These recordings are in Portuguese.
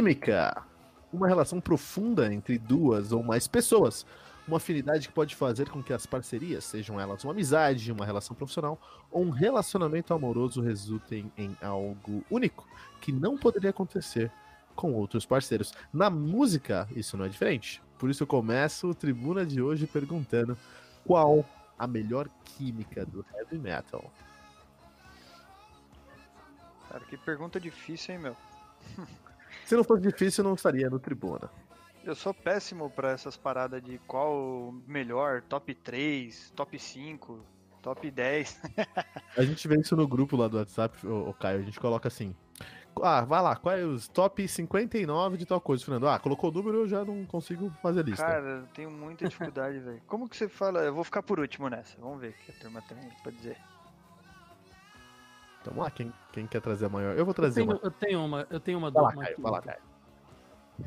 Química. Uma relação profunda entre duas ou mais pessoas. Uma afinidade que pode fazer com que as parcerias, sejam elas uma amizade, uma relação profissional ou um relacionamento amoroso, resultem em algo único, que não poderia acontecer com outros parceiros. Na música, isso não é diferente. Por isso eu começo o Tribuna de hoje perguntando qual a melhor química do heavy metal. Cara, que pergunta difícil, hein, meu? Se não fosse difícil, não estaria no Tribuna. Eu sou péssimo pra essas paradas de qual melhor, top 3, top 5, top 10. A gente vê isso no grupo lá do WhatsApp, o Caio, a gente coloca assim. Ah, vai lá, quais os top 59 de tal coisa, Fernando? Ah, colocou o número, eu já não consigo fazer lista. Cara, eu tenho muita dificuldade, velho. Como que você fala? Eu vou ficar por último nessa. Vamos ver o que a turma tem pra dizer. Então, vamos lá, quem, quem quer trazer a maior? Eu vou trazer eu tenho, uma. Eu tenho uma, eu tenho uma Vai lá, uma Caio, aqui. vai lá, Caio.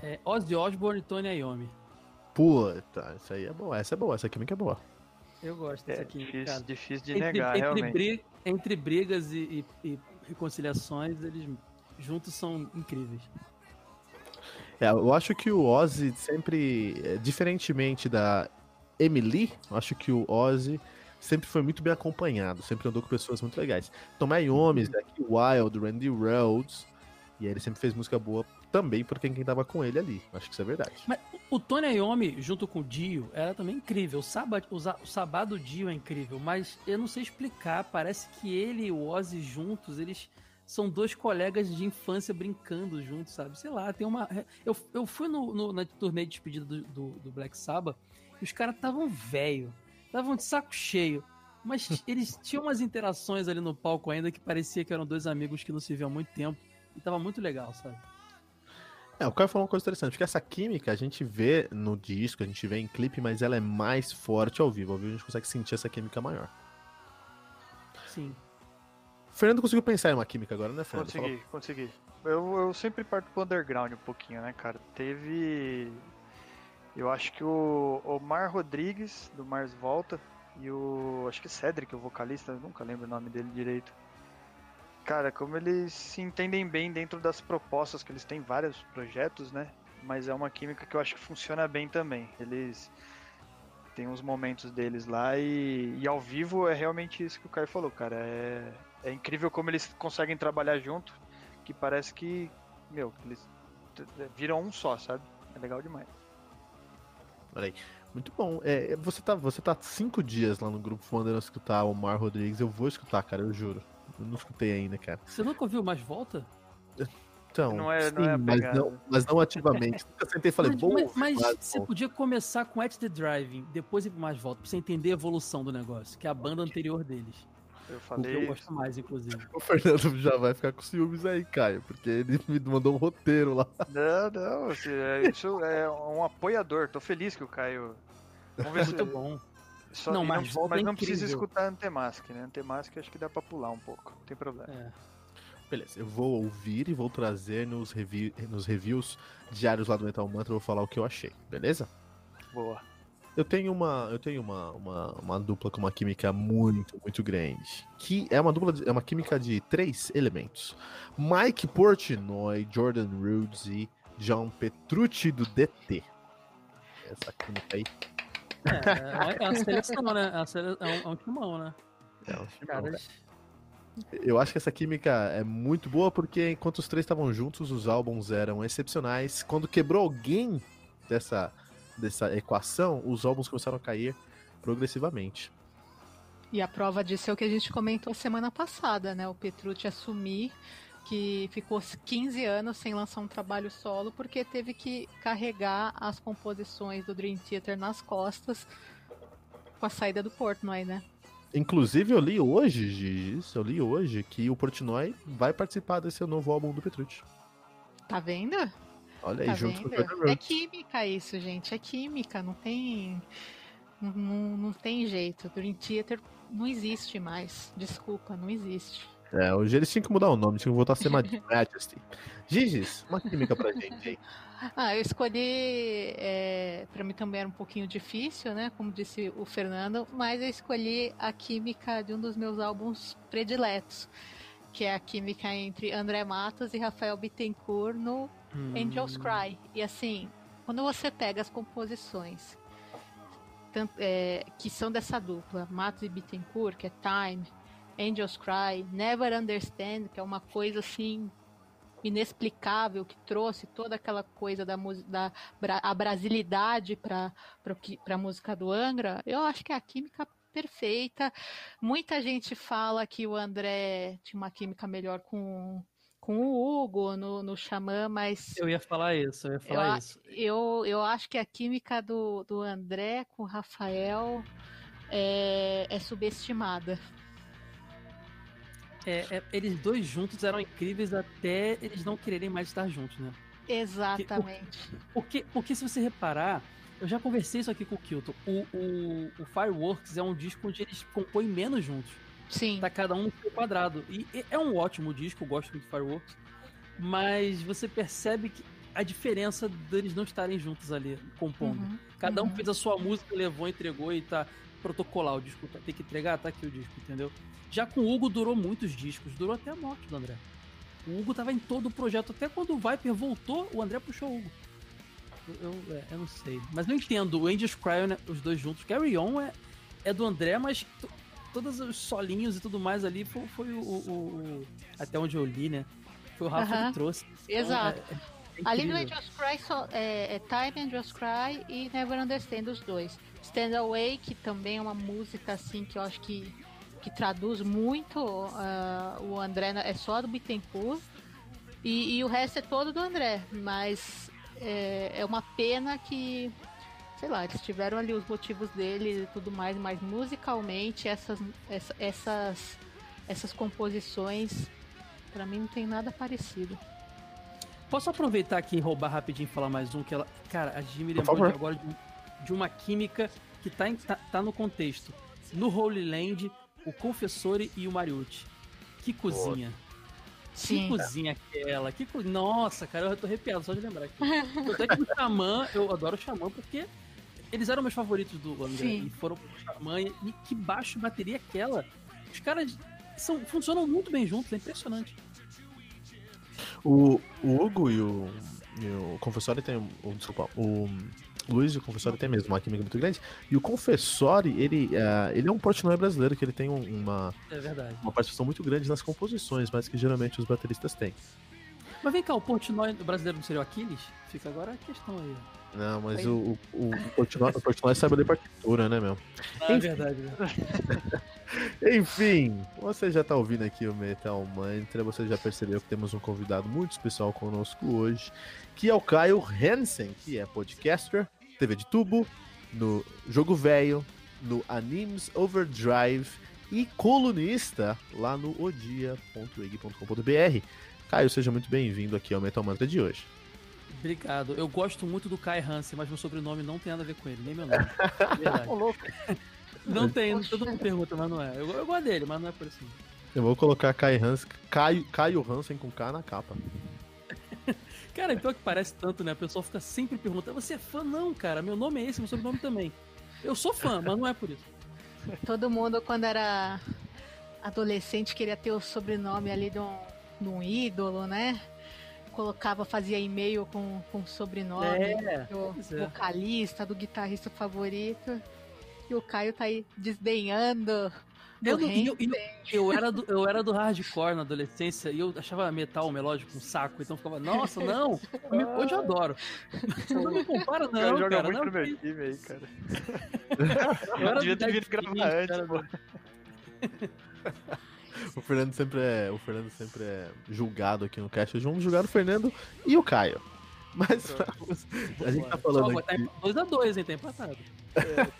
É, Ozzy Osbourne e Tony Iommi. Puta, essa aí é boa, essa é boa, essa química é boa. Eu gosto É dessa aqui. difícil, cara. difícil de Entre, negar, entre, realmente. bri- entre brigas e, e- e reconciliações, eles juntos são incríveis. É, eu acho que o Ozzy sempre, é, diferentemente da Emily, eu acho que o Ozzy sempre foi muito bem acompanhado, sempre andou com pessoas muito legais. Tom Iommi, Zack Wild, Randy Rhodes, e aí ele sempre fez música boa também por quem, quem tava com ele ali. Acho que isso é verdade. Mas o Tony Iommi, junto com o Dio, era também incrível. O Sabá, o, Za- o Sabá do Dio é incrível, mas eu não sei explicar. Parece que ele e o Ozzy juntos, eles são dois colegas de infância brincando juntos, sabe? Sei lá, tem uma. Eu, eu fui no, no- na turnê de despedida do, do, do Black Sabbath e os caras estavam velho, estavam de saco cheio. Mas eles tinham umas interações ali no palco ainda que parecia que eram dois amigos que não se viam há muito tempo. E tava muito legal, sabe? É, o Caio falou uma coisa interessante, porque essa química a gente vê no disco, a gente vê em clipe, mas ela é mais forte ao vivo. Ao vivo a gente consegue sentir essa química maior. Sim. Fernando conseguiu pensar em uma química agora, né, Fernando? Consegui, consegui. Eu, eu sempre parto pro underground um pouquinho, né, cara? Teve. Eu acho que o Omar Rodrigues, do Mars Volta, e o. Acho que Cedric, o vocalista, nunca lembro o nome dele direito. Cara, como eles se entendem bem dentro das propostas, que eles têm vários projetos, né? Mas é uma química que eu acho que funciona bem também. Eles têm uns momentos deles lá e, e ao vivo é realmente isso que o Caio falou, cara. É, é incrível como eles conseguem trabalhar junto, que parece que, meu, eles viram um só, sabe? É legal demais. Olha aí. Muito bom. É, você, tá, você tá cinco dias lá no grupo mandando escutar o Mar Rodrigues. Eu vou escutar, cara, eu juro. Eu não escutei ainda, cara. Você nunca ouviu mais volta? Então, Não é- sim, não é mas, não, mas não ativamente. Nunca sentei e falei, mas, vou mas- mas mais, você bom. podia começar com At the Driving, depois ir mais volta, pra você entender a evolução do negócio, que é a banda anterior deles. Eu O que eu falei. gosto mais, inclusive. O Fernando já vai ficar com ciúmes aí, Caio, porque ele me mandou um roteiro lá. Não, não, assim, é- isso é um apoiador. Tô feliz que o Caio. Vamos ver se. Muito bom. Só, Não, mas volta mas é não precisa incrível. escutar Antemask, né? Antemask acho que dá pra pular um pouco. Não tem problema. É. Beleza, eu vou ouvir e vou trazer nos, revi nos reviews diários lá do Metal Mantra, eu vou falar o que eu achei, beleza? Boa. Eu tenho uma, eu tenho uma, uma, uma dupla com uma química muito, muito grande. Que é uma dupla, de- é uma química de três elementos: Mike Portnoy, Jordan Rhodes e John Petrucci do DT. Essa química aí É, é é uma seleção, né? É, uma sele- é um, é um timão, né? é um filmão, Caras. Eu acho que essa química é muito boa porque enquanto os três estavam juntos, os álbuns eram excepcionais. Quando quebrou alguém dessa, dessa equação, os álbuns começaram a cair progressivamente. E a prova disso é o que a gente comentou semana passada, né? O Petrucci assumir que ficou 15 anos sem lançar um trabalho solo porque teve que carregar as composições do Dream Theater nas costas com a saída do Portnoy, né? Inclusive, eu li hoje, Gigis, eu li hoje que o Portnoy vai participar desse novo álbum do Petrucci. Tá vendo? Olha aí, Tá junto com o vendo? É química isso, gente. É química, não tem. Não, não, tem jeito. Dream Theater não existe mais. Desculpa, não existe. É, hoje eles tinham que mudar o nome, tinham que voltar a ser Majesty. Gigis, uma química pra gente aí. Ah, eu escolhi. É, para mim também era um pouquinho difícil, né? Como disse o Fernando, mas eu escolhi a química de um dos meus álbuns prediletos, que é a química entre André Matos e Rafael Bittencourt no Hum. Angels Cry. E assim, quando você pega as composições tant- é, que são dessa dupla, Matos e Bittencourt, que é Time, Angels Cry, Never Understand, que é uma coisa assim inexplicável que trouxe toda aquela coisa da, da a brasilidade para a música do Angra, eu acho que é a química perfeita. Muita gente fala que o André tinha uma química melhor com, com o Hugo no, no Xamã, mas Eu ia falar isso, eu ia falar Eu isso. eu, eu acho que a química do, do André com o Rafael é, é subestimada. É, é, eles dois juntos eram incríveis até eles não quererem mais estar juntos, né? Exatamente. Porque, porque se você reparar, eu já conversei isso aqui com o Kilton. O, o, o Fireworks é um disco onde eles compõem menos juntos. Sim. Tá cada um no seu quadrado. E é um ótimo disco, eu gosto muito do Fireworks. Mas você percebe que a diferença deles não estarem juntos ali, compondo. Uhum, Cada um uhum. fez a sua música, levou, entregou e tá protocolar o disco. tá- Tem que entregar, tá aqui o disco, entendeu? Já com o Hugo durou muitos discos, durou até a morte do André. O Hugo tava em todo o projeto, até quando o Viper voltou, o André puxou o Hugo. Eu, eu, é, eu não sei. Mas eu entendo, o Angels Cry, né, os dois juntos. Carry On é, é do André, mas todos os solinhos e tudo mais ali foi, foi o, o- o- Até onde eu li, né? Foi o Rafa Aham. que trouxe. Então, Exato. é- é Ali no. Angels Cry só, é, é Time, Angels Cry e Never Understand os dois. Stand Away, que também é uma música assim que eu acho que, que traduz muito ah, o André, é só do Bittencourt. E, e o resto é todo do André, mas é, é uma pena que, sei lá, eles tiveram ali os motivos dele e tudo mais, mas musicalmente essas, essa- essas, essas composições, pra mim não tem nada parecido. Posso aproveitar aqui e roubar rapidinho e falar mais um que ela. Cara, a Jimmy Por lembrou de agora de, um- de uma química que tá, em- tá, tá no contexto. No Holy Land, o Confessore e o Mariucci. Que cozinha. Que Sim. cozinha aquela. Que co... Nossa, cara, eu tô arrepiado só de lembrar aqui. Tanto é que o Xamã, eu adoro o Xamã porque eles eram meus favoritos do André. Sim. E foram pro Xamã. E que baixo bateria aquela. Os caras são, funcionam muito bem juntos, é impressionante. O, o Hugo e o, e o Confessori tem. O, desculpa, o Luiz e o Confessori tem mesmo uma química muito grande. E o Confessori, ele, eh, ele é um Portnoy brasileiro, que ele tem um- uma, É uma participação muito grande nas composições, mas que geralmente os bateristas têm. Mas vem cá, o Portnoy brasileiro não seria o Aquiles? Fica agora a questão aí. Não, mas Aí- o, o, o Portnoy, o Portnoy sabe ler partitura, né, meu? Ah, é verdade. né? Enfim, você já tá ouvindo aqui o Metal Mantra, você já percebeu que temos um convidado muito especial conosco hoje, que é o Caio Hansen, que é podcaster, TV de tubo, no Jogo Velho, no Animes Overdrive e colunista lá no odia.eg.com.br. Caio, seja muito bem-vindo aqui ao Metal Mantra de hoje. Obrigado. Eu gosto muito do Kai Hansen, mas meu sobrenome não tem nada a ver com ele, nem meu nome. Louco. Não tem, Poxa. todo mundo pergunta, mas não é. Eu, eu gosto dele, mas não é por assim. Eu vou colocar Caio Hansen, Caio, Caio Hansen com K na capa. Cara, é pior que parece tanto, né? A pessoa fica sempre perguntando: você é fã? Não, cara, meu nome é esse, meu sobrenome também. Eu sou fã, mas não é por isso. Todo mundo, quando era adolescente, queria ter o sobrenome ali de um, de um ídolo, né? Colocava, fazia e-mail com, com sobrenome É, do é. vocalista, do guitarrista favorito. E o Caio tá aí desdenhando. do Eu, não- eu, eu, eu era do, eu era do hardcore na adolescência e eu achava metal melódico um saco, então eu ficava, nossa, não, me- hoje eu adoro. Não me compara, O cara não, joga cara. muito não, meu time aí, cara. eu era Devia ter vindo gravar antes, era pô. O Fernando sempre é, o Fernando sempre é julgado aqui no cast. Hoje vamos julgar o Fernando e o Caio. Mas a gente tá falando Só, aqui. 2x2, hein? Tá empatado.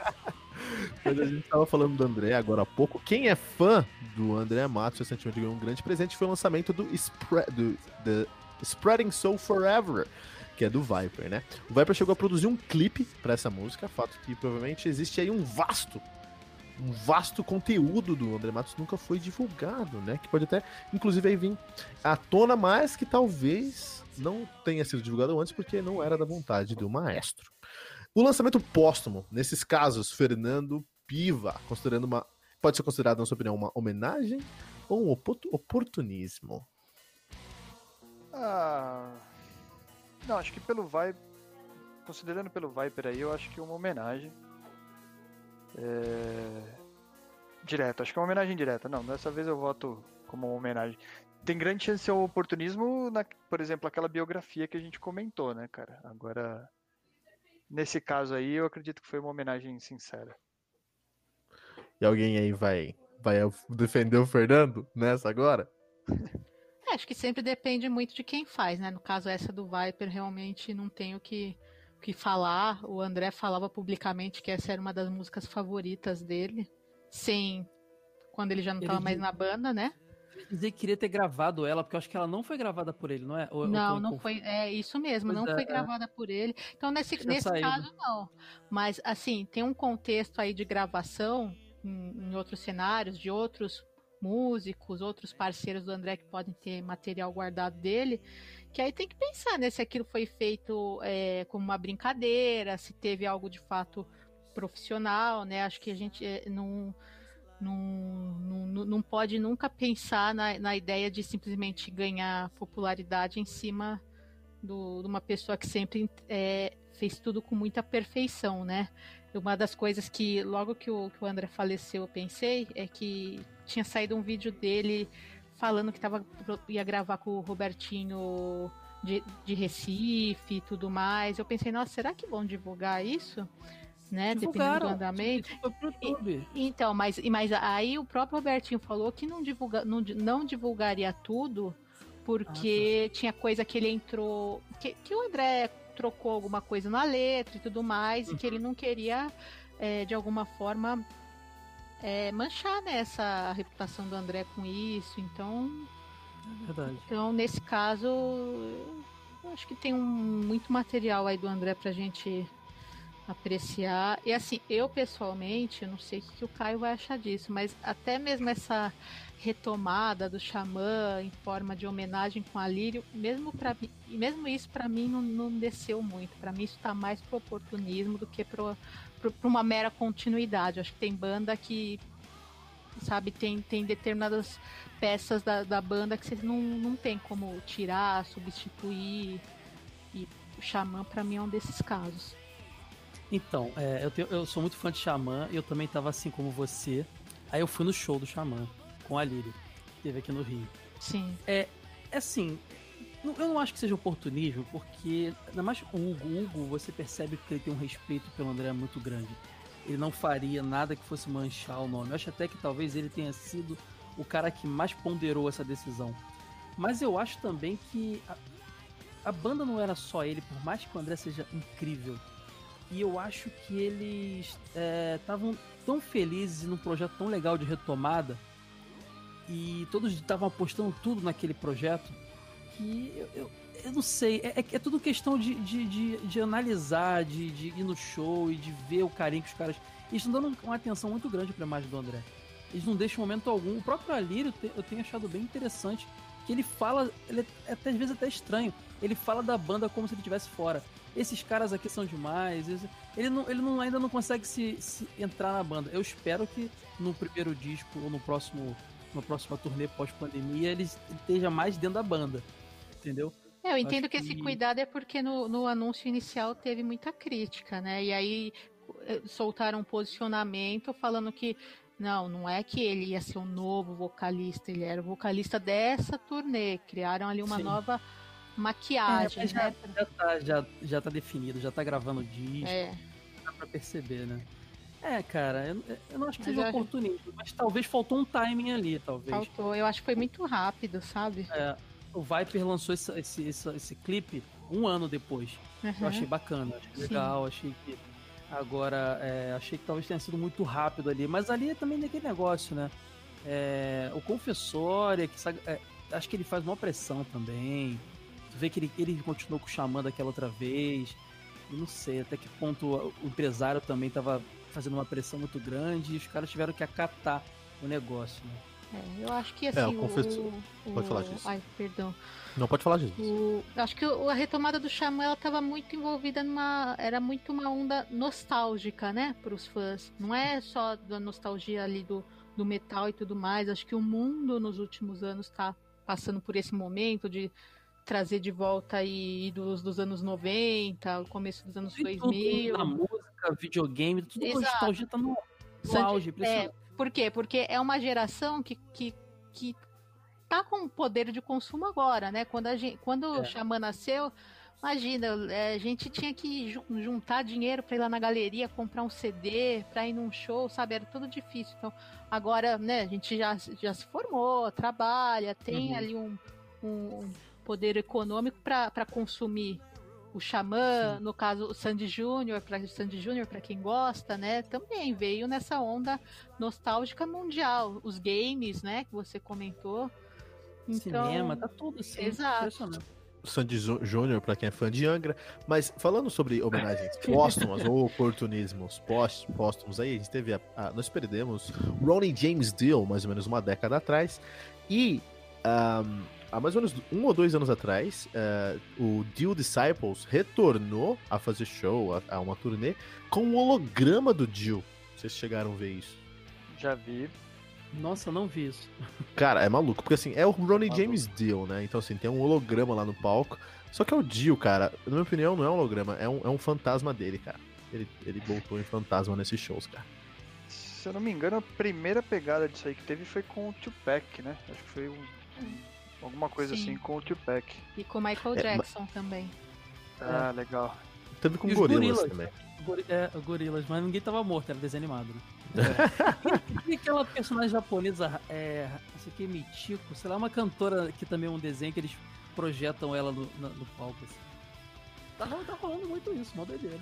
Mas a gente tava falando do André agora há pouco. Quem é fã do André Matos recentemente ganhou um grande presente foi o lançamento do, Spre do the Spreading Soul Forever, que é do Viper, né? O Viper chegou a produzir um clipe para essa música, fato que provavelmente existe aí um vasto um vasto conteúdo do André Matos nunca foi divulgado, né? Que pode até, inclusive, aí vir à tona, mas que talvez não tenha sido divulgado antes porque não era da vontade do maestro. O lançamento póstumo, nesses casos, Fernando Piva, considerando uma. Pode ser considerado, na sua opinião, uma homenagem ou um oportunismo? Ah. Não, acho que pelo Viper. Considerando pelo Viper aí, eu acho que uma homenagem. É... Direto, acho que é uma homenagem direta. Não, dessa vez eu voto como uma homenagem. Tem grande chance de ser um oportunismo, na, por exemplo, aquela biografia que a gente comentou, né, cara? Agora, nesse caso aí, eu acredito que foi uma homenagem sincera. E alguém aí vai, vai defender o Fernando nessa agora? É, acho que sempre depende muito de quem faz, né? No caso, essa do Viper, realmente não tenho que, que falar. O André falava publicamente que essa era uma das músicas favoritas dele. Sim, quando ele já não estava mais na banda, né? dizer que queria ter gravado ela, porque eu acho que ela não foi gravada por ele, não é? Ou, não, não foi. É isso mesmo, pois não é, foi gravada por ele. Então, nesse, nesse caso, não. Mas, assim, tem um contexto aí de gravação em, em outros cenários, de outros músicos, outros parceiros do André que podem ter material guardado dele, que aí tem que pensar né, se aquilo foi feito é, como uma brincadeira, se teve algo de fato profissional, né? Acho que a gente é, não não, não, não pode nunca pensar na, na ideia de simplesmente ganhar popularidade em cima do, de uma pessoa que sempre é, fez tudo com muita perfeição, né? Uma das coisas que, logo que o, que o André faleceu, eu pensei, é que tinha saído um vídeo dele falando que tava, ia gravar com o Robertinho de, de Recife e tudo mais. Eu pensei, nossa, será que vão divulgar isso? né? Dependendo do andamento. E, então, mas, mas aí o próprio Robertinho falou que não, divulga, não, não divulgaria tudo porque ah, tá. tinha coisa que ele entrou. Que, que o André trocou alguma coisa na letra e tudo mais, uhum. e que ele não queria, é, de alguma forma, é, manchar né, essa reputação do André com isso. Então. É verdade. Então, nesse caso, acho que tem um, muito material aí do André pra gente apreciar. E assim, eu pessoalmente, não sei o que o Caio vai achar disso, mas até mesmo essa retomada do Xamã em forma de homenagem com a Lírio, mesmo para mesmo isso para mim não, não, desceu muito. Para mim isso está mais pro oportunismo do que para uma mera continuidade. acho que tem banda que sabe tem, tem determinadas peças da, da banda que você não, não tem como tirar, substituir. E o Xamã para mim é um desses casos. Então, é, eu, tenho, eu, sou muito fã de Xamã e eu também tava assim como você. Aí eu fui no show do Xamã com a Lírio, que teve aqui no Rio. Sim. É, é assim, eu não acho que seja oportunismo, porque, ainda mais o Hugo, o Hugo, você percebe que ele tem um respeito pelo André muito grande. Ele não faria nada que fosse manchar o nome. Eu acho até que talvez ele tenha sido o cara que mais ponderou essa decisão. Mas eu acho também que a, a banda não era só ele, por mais que o André seja incrível e eu acho que eles estavam é, tão felizes num projeto tão legal de retomada e todos estavam apostando tudo naquele projeto que eu, eu, eu não sei, é, é, é, tudo questão de, de, de, de analisar, de, de, ir no show e de ver o carinho que os caras. Eles estão dando uma atenção muito grande para a imagem do André. Eles não deixam momento algum. O próprio Alírio eu tenho achado bem interessante que ele fala, ele é até, às vezes até estranho, ele fala da banda como se ele estivesse fora esses caras aqui são demais. Ele, não, ele não, ainda não consegue se, se, entrar na banda. Eu espero que no primeiro disco ou no próximo, na próxima turnê pós-pandemia ele esteja mais dentro da banda. Entendeu? É, eu entendo que, que, esse cuidado é porque no, no anúncio inicial teve muita crítica, né? E aí eh, soltaram um posicionamento falando que não, não é que ele ia ser um novo vocalista, ele era o vocalista dessa turnê. Criaram ali uma Sim. nova maquiagem, é, já, né? Já tá, já, já tá definido, já tá gravando o disco. É. Dá pra perceber, né? É, cara, eu, eu não acho que mas seja oportunismo, mas talvez faltou um timing ali, talvez. Faltou, eu acho que foi muito rápido, sabe? É, o Viper lançou esse, esse, esse, esse clipe um ano depois. Uhum. Eu achei bacana, achei legal, achei que Agora, é, achei que talvez tenha sido muito rápido ali. Mas ali é também naquele negócio, né? É, o confessório, que, é, acho que ele faz uma pressão também. Tu vê que ele, ele continuou com o Xamã daquela outra vez. E não sei até que ponto o empresário também estava fazendo uma pressão muito grande e os caras tiveram que acatar o negócio, né? É, eu acho que assim. É, o, confessor... o, Pode falar disso. Ai, perdão. Não, pode falar disso. O... Acho que a retomada do Xamã ela estava muito envolvida numa. Era muito uma onda nostálgica, né? Para os fãs. Não é só da nostalgia ali do, do metal e tudo mais. Acho que o mundo nos últimos anos está passando por esse momento de trazer de volta aí dos, dos anos 90, o começo dos anos e 2000. Na música, videogame, tudo Exato. nostalgia tá no, no auge. É, por quê? Porque é uma geração que, que, que tá com poder de consumo agora, né? Quando, a gente, quando é. o Xamã nasceu, imagina, é, a gente tinha que juntar dinheiro para ir lá na galeria, comprar um CD, para ir num show, sabe? Era tudo difícil. Então, agora, né, a gente já, já se formou, trabalha, tem uhum. ali um, um poder econômico para consumir o Xamã, Sim. no caso o Sandy Júnior, para o Sandy Júnior para quem gosta, né? Também veio nessa onda nostálgica mundial, os games, né, que você comentou. Então, Cinema, tá tudo assim. Exato. Sandy Júnior, para quem é fã de Angra. Mas falando sobre homenagens póstumas ou oportunismos póstumos, aí a gente teve. A, a, nós perdemos Ronnie James Dio, mais ou menos uma década atrás. E um, há mais ou menos um ou dois anos atrás, uh, o Dio Disciples retornou a fazer show, a, a, uma turnê, com um holograma do Dio. Vocês chegaram a ver isso? Já vi. Nossa, não vi isso. Cara, é maluco, porque assim, é o Ronnie maluco. James Dio, né? Então, assim, tem um holograma lá no palco. Só que é o Dio, cara. Na minha opinião, não é um holograma, é um, é um fantasma dele, cara. Ele, ele voltou em fantasma nesses shows, cara. Se eu não me engano, a primeira pegada disso aí que teve foi com o Tupac, né? Acho que foi um, alguma coisa Sim. assim com o Tupac. E com o Michael é, Jackson é, também. Ah, é. legal. Teve com gorilas, gorilas também. É, gorilas, mas ninguém tava morto, era desenho animado. Né? É. e aquela personagem japonesa, é, isso aqui é Michiko, sei lá, uma cantora que também é um desenho que eles projetam ela no, no, no palco. Assim. Tá, tá rolando muito isso, mó doideira.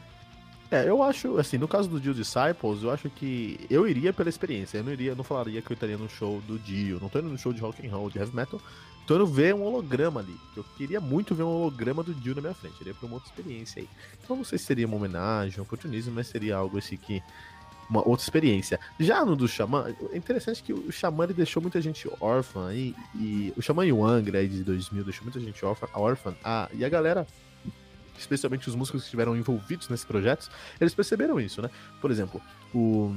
É, eu acho, assim, no caso do Dio Disciples, eu acho que eu iria pela experiência. Eu não iria, não falaria que eu estaria no show do Dio. Não tô indo no show de rock and roll, de heavy metal. Tô indo ver um holograma ali. Eu queria muito ver um holograma do Dio na minha frente. Eu iria pra uma outra experiência aí. Então não sei se seria uma homenagem, um oportunismo, mas seria algo assim que uma outra experiência. Já no do Xamã, é interessante que o Xamã ele deixou muita gente órfã aí, e o Xamã e o Angra aí de 2000 deixou muita gente órfã, órfã ah, e a galera especialmente os músicos que estiveram envolvidos nesses projetos, eles perceberam isso, né? Por exemplo, o,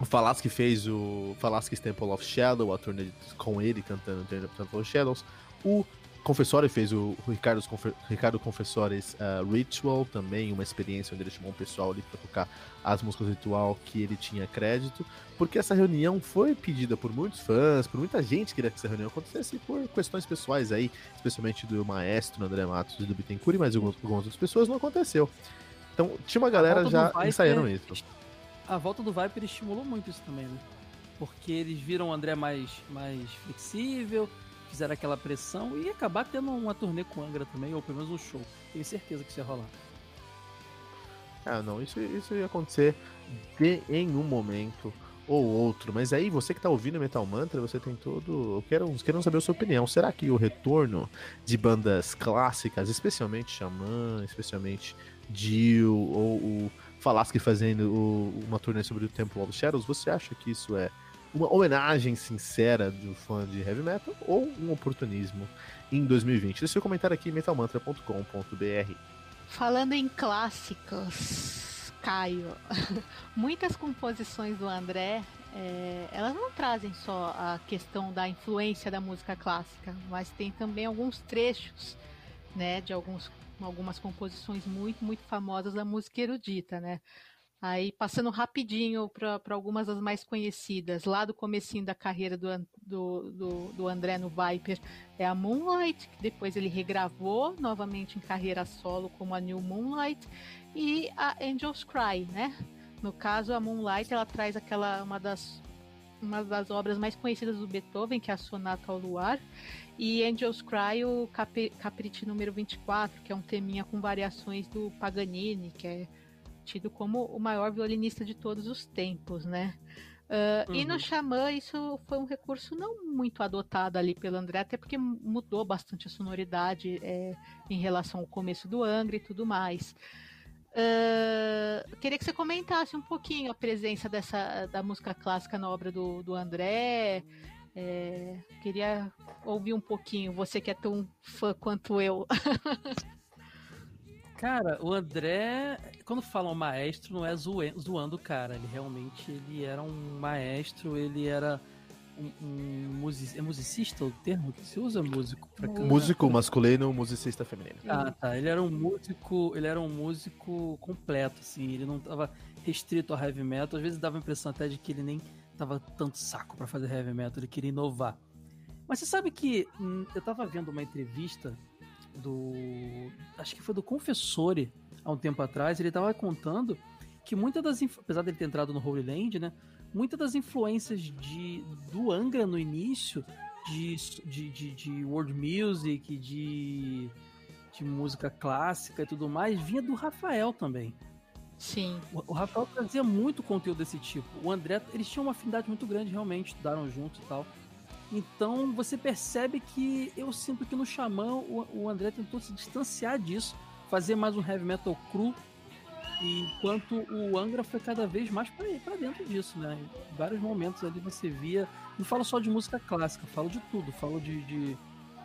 o Falaschi fez o Falaschi's Temple of Shadow, a turnê com ele cantando Temple of Shadows. O Confessori fez o Ricardo, Ricardo Confessores uh, Ritual, também uma experiência onde ele chamou um pessoal ali para tocar as músicas ritual que ele tinha crédito, porque essa reunião foi pedida por muitos fãs, por muita gente que queria que essa reunião acontecesse, por questões pessoais aí, especialmente do maestro André Matos e do Bittencourt, mas algumas, algumas outras pessoas não aconteceu. Então tinha uma galera já ensaiando isso. A volta do Viper estimulou muito isso também, né? Porque eles viram o André mais, mais flexível, fizeram aquela pressão e acabar tendo uma turnê com Angra também, ou pelo menos um show. Tenho certeza que isso ia rolar. Ah, não, isso, isso ia acontecer de, em um momento ou outro. Mas aí, você que tá ouvindo Metal Mantra, você tem todo. Eu quero, quero saber a sua opinião. Será que o retorno de bandas clássicas, especialmente Xamã, especialmente Dio, ou o Falasque fazendo o, uma turnê sobre o Temple of Shadows, você acha que isso é uma homenagem sincera do fã de heavy metal ou um oportunismo em 2020. Deixe seu comentário aqui em metalmantra.com.br. Falando em clássicos, Caio, muitas composições do André é, elas não trazem só a questão da influência da música clássica, mas tem também alguns trechos, né, de alguns, algumas composições muito, muito famosas da música erudita, né? Aí, passando rapidinho para algumas das mais conhecidas, lá do comecinho da carreira do, do, do, do, André no Viper, é a Moonlight, que depois ele regravou novamente em carreira solo como a New Moonlight, e a Angels Cry, né? No caso, a Moonlight, ela traz aquela, uma das, uma das obras mais conhecidas do Beethoven, que é a Sonata ao Luar, e Angels Cry, o Capri, Capricci número 24, que é um teminha com variações do Paganini, que é tido como o maior violinista de todos os tempos, né? Uh, uhum. E no uhum. Xamã, isso foi um recurso não muito adotado ali pelo André, até porque mudou bastante a sonoridade é, em relação ao começo do Angra e tudo mais. Uh, queria que você comentasse um pouquinho a presença dessa da música clássica na obra do, do André. É, queria ouvir um pouquinho, você que é tão fã quanto eu. Cara, o André, quando falam maestro, não é zoando o cara. Ele realmente ele era um maestro, ele era um, um music, é musicista o termo que se usa músico pra cantar? Músico masculino, musicista feminino. Ah, tá. Ele era um músico, ele era um músico completo, assim. Ele não estava restrito ao heavy metal. Às vezes dava a impressão até de que ele nem tava tanto saco para fazer heavy metal, ele queria inovar. Mas você sabe que hum, eu tava vendo uma entrevista do. Acho que foi do Confessore há um tempo atrás. Ele tava contando que muitas das. Apesar dele ter entrado no Holy Land, né? Muitas das influências de, do Angra no início, de, de, de, de world music, de, de música clássica e tudo mais, vinha do Rafael também. Sim. O, o Rafael trazia muito conteúdo desse tipo. O André, eles tinham uma afinidade muito grande, realmente, estudaram juntos e tal. Então você percebe que eu sinto que no Xamã o, o André tentou se distanciar disso, fazer mais um heavy metal cru, enquanto o Angra foi cada vez mais para dentro disso, né? Em vários momentos ali você via. Não falo só de música clássica, falo de tudo, falo de, de,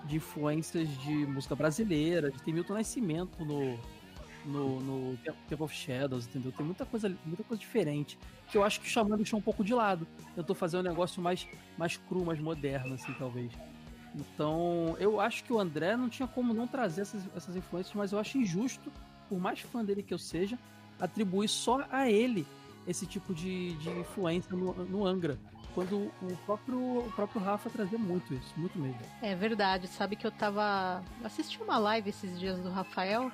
de influências de música brasileira, de ter Milton Nascimento no, no, no Temple of Shadows, entendeu? Tem muita coisa, muita coisa diferente. Que eu acho que o Xamã deixou um pouco de lado. Tentou fazer um negócio mais, mais cru, mais moderno, assim, talvez. Então, eu acho que o André não tinha como não trazer essas, essas influências, mas eu acho injusto, por mais fã dele que eu seja, atribuir só a ele esse tipo de, de influência no, no Angra quando o próprio, o próprio Rafa trazia muito isso, muito mesmo. É verdade, sabe que eu tava. assisti uma live esses dias do Rafael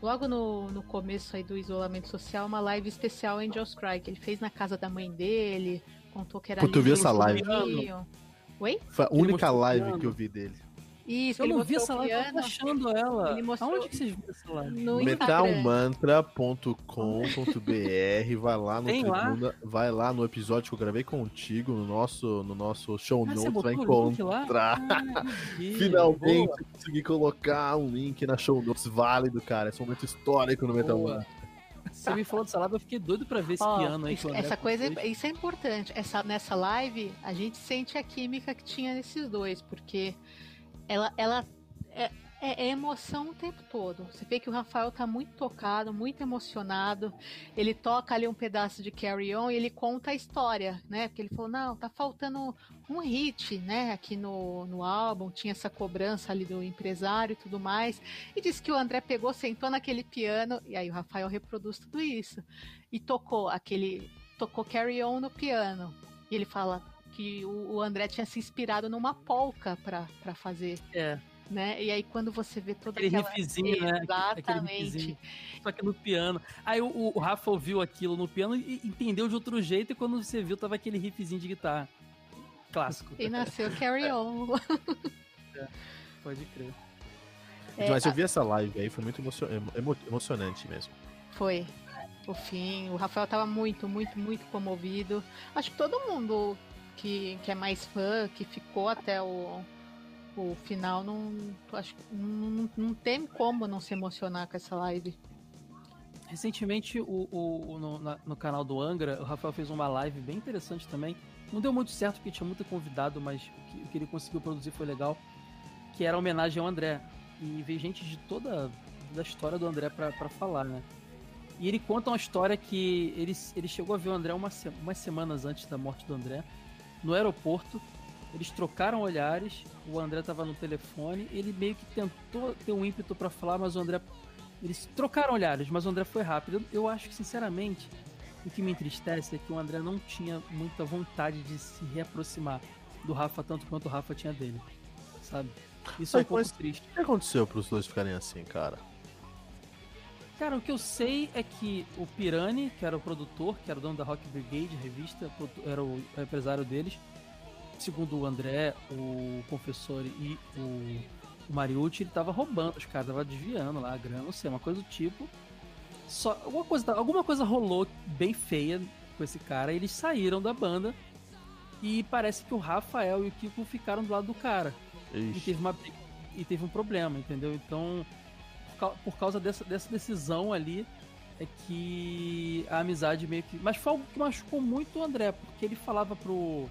logo no, no começo aí do isolamento social, uma live especial Angels Cry, que ele fez na casa da mãe dele, contou que era Puta, eu vi essa live. Oi? Foi a única live que eu vi dele. Isso, eu não vi essa live, eu tô achando ela. Ele mostrou... Aonde que vocês viram essa live? No Metalmantra.com.br vai lá no segunda, vai lá no episódio que eu gravei contigo, no nosso, no nosso show ah, notes, vai encontrar. Ah, Finalmente boa. consegui colocar um link na show notes válido, cara. Esse momento histórico no Metal Mantra. Você me falou dessa live, eu fiquei doido pra ver esse oh, piano aí. essa coisa, é, isso é importante. Essa, nessa live, a gente sente a química que tinha nesses dois, porque ela, ela é, é, é, emoção o tempo todo. Você vê que o Rafael tá muito tocado, muito emocionado. Ele toca ali um pedaço de Carry On e ele conta a história, né? Porque ele falou: não, tá faltando um hit, né? Aqui no, no álbum, tinha essa cobrança ali do empresário e tudo mais. E disse que o André pegou, sentou naquele piano, e aí o Rafael reproduz tudo isso. E tocou aquele. Tocou Carry On no piano. E ele fala: que o, o André tinha se inspirado numa polca para fazer. É. Né? E aí quando você vê toda aquele aquela... riffzinho, né? Exatamente. Só que no piano. Aí o, o, Rafa ouviu aquilo no piano e entendeu de outro jeito e quando você viu tava aquele riffzinho de guitarra. Clássico. E nasceu Carry On. é, pode crer. É, Mas eu vi essa live aí, foi muito emocionante mesmo. Foi. O fim, o Rafael tava muito, muito, muito comovido. Acho que todo mundo que, que é mais fã, que ficou até o, o final, não, acho, não, não tem como não se emocionar com essa live. Recentemente, o, o, no, na, no canal do Angra, o Rafael fez uma live bem interessante também. Não deu muito certo porque tinha muito convidado, mas o que, o que ele conseguiu produzir foi legal. Que era homenagem ao André. E veio gente de toda da história do André para falar, né? E ele conta uma história que ele, ele chegou a ver o André uma, umas semanas antes da morte do André no aeroporto. Eles trocaram olhares, o André tava no telefone, ele meio que tentou ter um ímpeto para falar, mas o André. Eles trocaram olhares, mas o André foi rápido. Eu, acho que, sinceramente, o que me entristece é que o André não tinha muita vontade de se reaproximar do Rafa tanto quanto o Rafa tinha dele. Sabe? Isso é um pouco triste. O que aconteceu para os dois ficarem assim, cara? Cara, o que eu sei é que o Pirani, que era o produtor, que era o dono da Rock Brigade, revista, era o empresário deles. Segundo o André, o Confessor e o, o Mariucci, ele tava roubando os caras, tava desviando lá a grana, não sei, uma coisa do tipo. Só alguma coisa, alguma coisa rolou bem feia com esse cara, eles saíram da banda e parece que o Rafael e o Kiko ficaram do lado do cara. E teve, uma, e teve um problema, entendeu? Então, por causa dessa, dessa decisão ali, é que a amizade meio que. Mas foi algo que machucou muito o André, porque ele falava pro.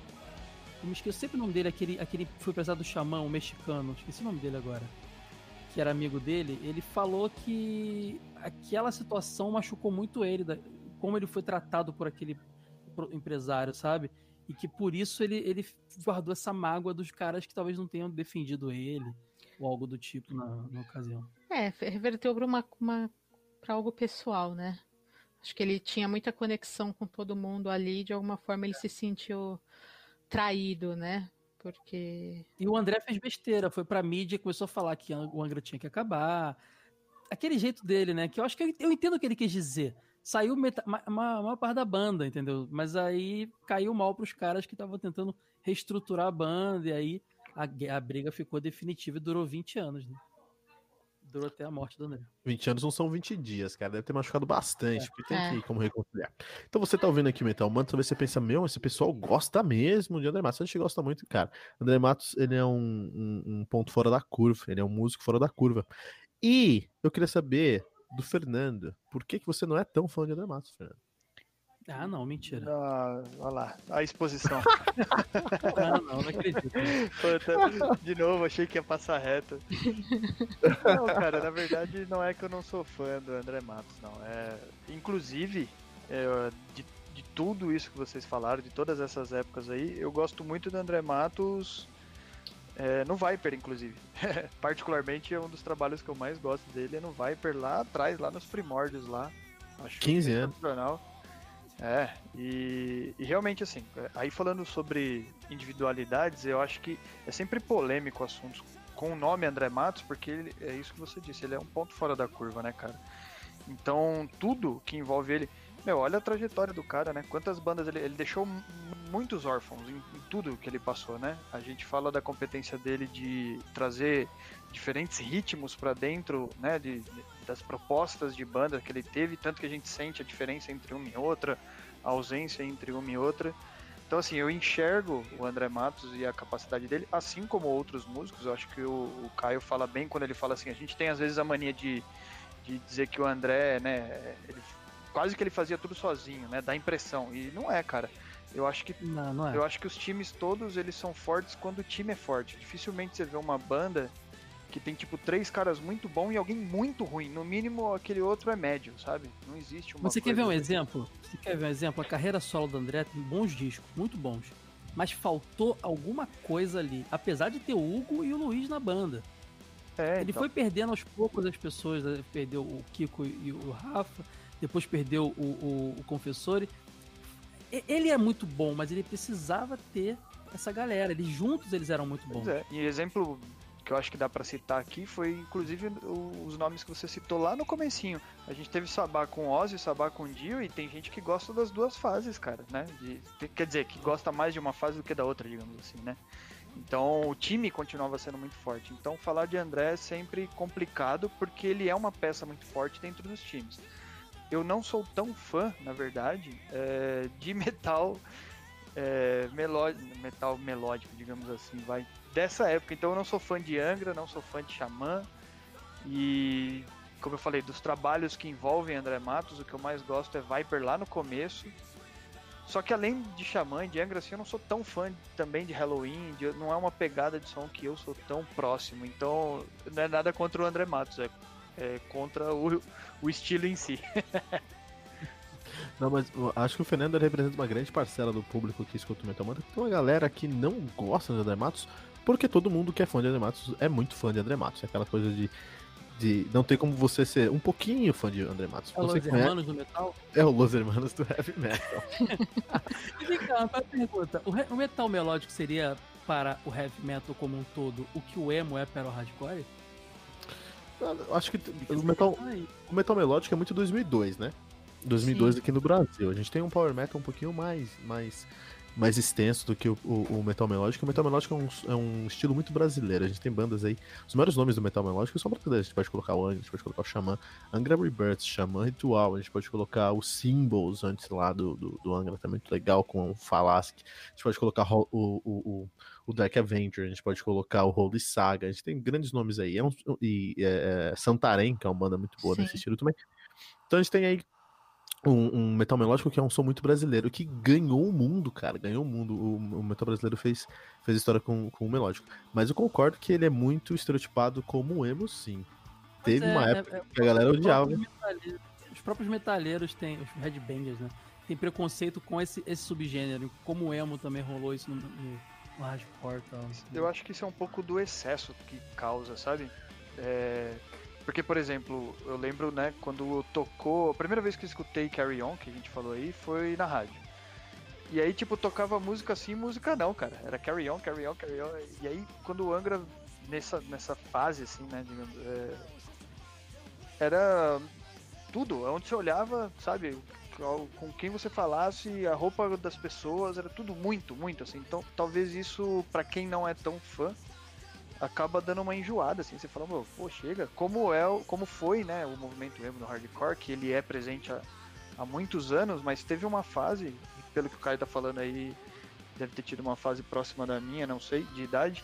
Eu me esqueci sempre o nome dele, aquele, aquele foi empresário do Xamã, o mexicano, esqueci o nome dele agora. Que era amigo dele, ele falou que aquela situação machucou muito ele, como ele foi tratado por aquele empresário, sabe? E que por isso ele, ele guardou essa mágoa dos caras que talvez não tenham defendido ele, ou algo do tipo na, na ocasião. É, reverteu para uma, uma para algo pessoal, né? Acho que ele tinha muita conexão com todo mundo ali, de alguma forma ele se sentiu traído, né? Porque. E o André fez besteira, foi pra mídia e começou a falar que o Angra tinha que acabar. Aquele jeito dele, né? Que eu acho que eu, eu entendo o que ele quis dizer saiu uma, parte da banda, entendeu? Mas aí caiu mal pros caras que estavam tentando reestruturar a banda, e aí a, a briga ficou definitiva e durou 20 anos, né? Durou até a morte do André. 20 anos não são 20 dias, cara. Deve ter machucado bastante, é. porque tem é. que ir como reconciliar. Então você tá ouvindo aqui o Metal Mantra, talvez você pensa, meu, esse pessoal gosta mesmo de André Matos. A gente gosta muito, cara. André Matos, ele é um, um, um ponto fora da curva, ele é um músico fora da curva. E eu queria saber do Fernando. Por que, que você não é tão fã de André Matos, Fernando? Ah, não, mentira. Ah, olha lá, a exposição. não, não, não acredito. de novo, achei que ia passar reto. Não, cara, na verdade não é que eu não sou fã do André Matos, não. É, inclusive, é, de, de tudo isso que vocês falaram, de todas essas épocas aí, eu gosto muito do André Matos é, no Viper, inclusive. Particularmente é um dos trabalhos que eu mais gosto dele é no Viper, lá atrás, lá nos primórdios lá. Acho 15 anos. É, e, e, realmente assim, aí falando sobre individualidades, eu acho que é sempre polêmico o assunto com o nome André Matos, porque ele, é isso que você disse, ele é um ponto fora da curva, né, cara? Então, tudo que envolve ele. Meu, olha a trajetória do cara, né? Quantas bandas ele, ele deixou muitos órfãos em, em, tudo que ele passou, né? A gente fala da competência dele de trazer diferentes ritmos para dentro, né? De, de, das propostas de banda que ele teve, tanto que a gente sente a diferença entre uma e outra, a ausência entre uma e outra. Então, assim, eu enxergo o André Matos e a capacidade dele, assim como outros músicos. Eu acho que o, o Caio fala bem quando ele fala assim: a gente tem às vezes a mania de, de dizer que o André, né, ele quase que ele fazia tudo sozinho, né? Dá impressão. E não é, cara. Eu acho que não, não é. eu acho que os times todos eles são fortes quando o time é forte. Dificilmente você vê uma banda que tem tipo três caras muito bons e alguém muito ruim. No mínimo aquele outro é médio, sabe? Não existe uma Você quer ver um exemplo? Você quer ver um exemplo? A carreira solo do André tem bons discos, muito bons. Mas faltou alguma coisa ali, apesar de ter o Hugo e o Luiz na banda. É, ele então... foi perdendo aos poucos as pessoas, né? perdeu o Kiko e o Rafa, depois perdeu o, o, o Confessore. Ele é muito bom, mas ele precisava ter essa galera. Eles juntos eles eram muito bons. É. E exemplo que eu acho que dá para citar aqui foi inclusive os nomes que você citou lá no comecinho. A gente teve Sabá com Ozzy, Sabá com Dio e tem gente que gosta das duas fases, cara, né? De, quer dizer, que gosta mais de uma fase do que da outra, digamos assim, né? Então o time continuava sendo muito forte. Então falar de André é sempre complicado porque ele é uma peça muito forte dentro dos times eu não sou tão fã, na verdade, é, de metal é, metal melódico, digamos assim, vai dessa época. Então eu não sou fã de Angra, não sou fã de Xamã e como eu falei, dos trabalhos que envolvem André Matos, o que eu mais gosto é Viper lá no começo. Só que além de Xamã e de Angra, assim, eu não sou tão fã também de Halloween, de, não é uma pegada de som que eu sou tão próximo. Então, não é nada contra o André Matos, é é, contra o, o estilo em si. Não, mas acho que o Fernando representa uma grande parcela do público que escuta o Metal Mantra. Tem uma galera que não gosta de André Matos, porque todo mundo que é fã de André Matos é muito fã de André Matos. É aquela coisa de, de não ter como você ser um pouquinho fã de André Matos. É o Los Hermanos do Metal? É o Los Hermanos do Heavy Metal. e vem cá, uma pergunta. O, o metal melódico seria para o Heavy Metal como um todo o que o emo é para o hardcore? Acho que o metal, o metal melódico é muito 2002, né? 2002 Sim. aqui no Brasil. A gente tem um power metal um pouquinho mais, mais mais extenso do que o, o, o metal melódico. O metal melódico é um, é um, estilo muito brasileiro. A gente tem bandas aí. Os maiores nomes do metal melódico são brasileiros. A gente pode colocar o Angra, a gente pode colocar o Xamã, Angra Rebirth, Xamã Ritual. A gente pode colocar o Symbols antes lá do, do, do Angra, também muito legal, com o Falasque. A gente pode colocar o, o, o, Dark Avenger, a gente pode colocar o Holy Saga. A gente tem grandes nomes aí. É um, e é, é, Santarém, que é uma banda muito boa Sim. nesse estilo também. Então a gente tem aí um, um, metal melódico que é um som muito brasileiro, que ganhou o mundo, cara. Ganhou o mundo. O, o metal brasileiro fez, fez história com, com o melódico. Mas eu concordo que ele é muito estereotipado como emo, sim. Pois Teve é, uma época é, é, que a galera odiava. Os próprios metalheiros têm, os headbangers, né? Tem preconceito com esse, esse subgênero. Como o emo também rolou isso no, no, tal. Eu acho que isso é um pouco do excesso que causa, sabe? É, porque, por exemplo, eu lembro, né, quando tocou. A primeira vez que eu escutei Carry On, que a gente falou aí, foi na rádio. E aí, tipo, tocava música assim, música não, cara. Era Carry On, Carry On, Carry On. E aí, quando o Angra, nessa, nessa fase, assim, né, digamos. É... Era tudo. Onde você olhava, sabe, com quem você falasse, a roupa das pessoas, era tudo muito, muito, assim. Então, talvez isso, para quem não é tão fã, acaba dando uma enjoada, assim, você fala, pô, chega, como é, como foi, né, o movimento emo no hardcore, que ele é presente há, há muitos anos, mas teve uma fase, pelo que o Caio tá falando aí, deve ter tido uma fase próxima da minha, não sei, de idade,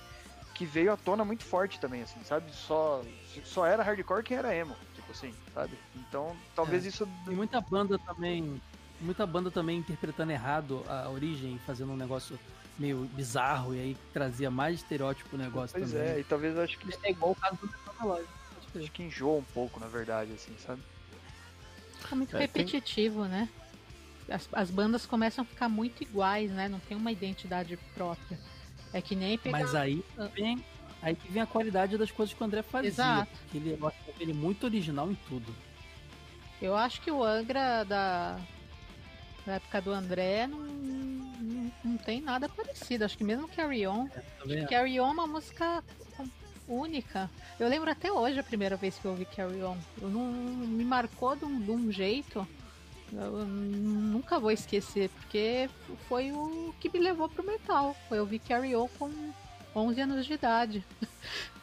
que veio à tona muito forte também, assim, sabe? Só, só era hardcore quem era emo, assim, sabe? Então, talvez é. isso... E muita banda também, muita banda também interpretando errado a origem, fazendo um negócio meio bizarro e aí trazia mais estereótipo o negócio pois também. é, e talvez eu acho que é igual o caso do Acho que enjoa um pouco, na verdade, assim, sabe? Fica muito é, repetitivo, tem... né? As, as bandas começam a ficar muito iguais, né? Não tem uma identidade própria. É que nem pegar... Mas aí vem, aí que vem a qualidade das coisas que o André fazia. Exato. Ele, eu acho ele muito original em tudo. Eu acho que o Angra da, da época do André não, não tem nada parecido. Acho que mesmo Carry On. É, Carry On é uma música única. Eu lembro até hoje a primeira vez que eu ouvi Carry On. Eu não me marcou de um, de um jeito. Eu nunca vou esquecer, porque foi o que me levou pro metal. Foi ouvir Carry On com 11 anos de idade.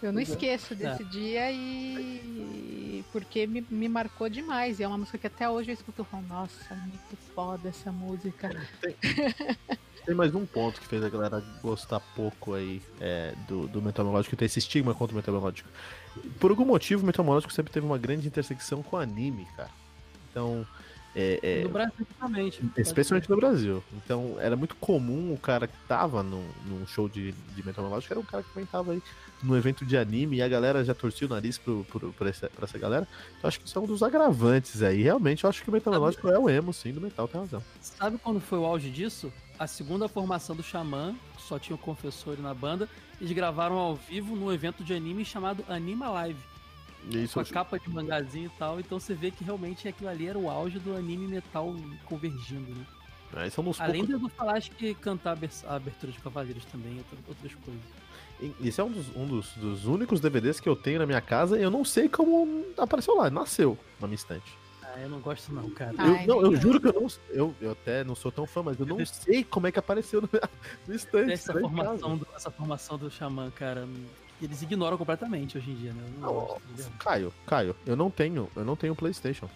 Eu não esqueço desse é. dia e porque me, me marcou demais. E é uma música que até hoje eu escuto e nossa, muito foda essa música. Tem, tem mais um ponto que fez a galera gostar pouco aí é, do, do metal melódico, ter esse estigma contra o metal melódico. Por algum motivo, o metal melódico sempre teve uma grande intersecção com anime, cara. Então, é, é, no Brasil também. Especialmente no Brasil. Então era muito comum o cara que tava num, num show de, de metal melódico, era um cara que também tava aí no evento de anime e a galera já torcia o nariz pro, pro, pra, essa, pra essa galera. Então acho que isso é um dos agravantes aí. Realmente eu acho que o metal melódico é o emo, sim, do metal, tem razão. Sabe quando foi o auge disso? A segunda formação do Xamã, só tinha o confessor na banda, eles gravaram ao vivo num evento de anime chamado Anima Live. Isso, com a capa de mangazinho e tal, então você vê que realmente aquilo ali era o auge do anime metal convergindo, né? É, são Além poucos... do falar que cantar a abertura de Cavaleiros também, outras coisas. Esse é um, dos, um dos, dos, únicos DVDs que eu tenho na minha casa e eu não sei como apareceu lá, nasceu na minha estante. Ah, eu não gosto não, cara. Eu, Ai, não, eu juro que eu não. Eu, eu até não sou tão fã, mas eu não sei como é que apareceu no, no estante. Essa formação, do, essa formação do Xamã, cara, eles ignoram completamente hoje em dia, né? Não, não Caio, Caio, eu não tenho, eu não tenho PlayStation.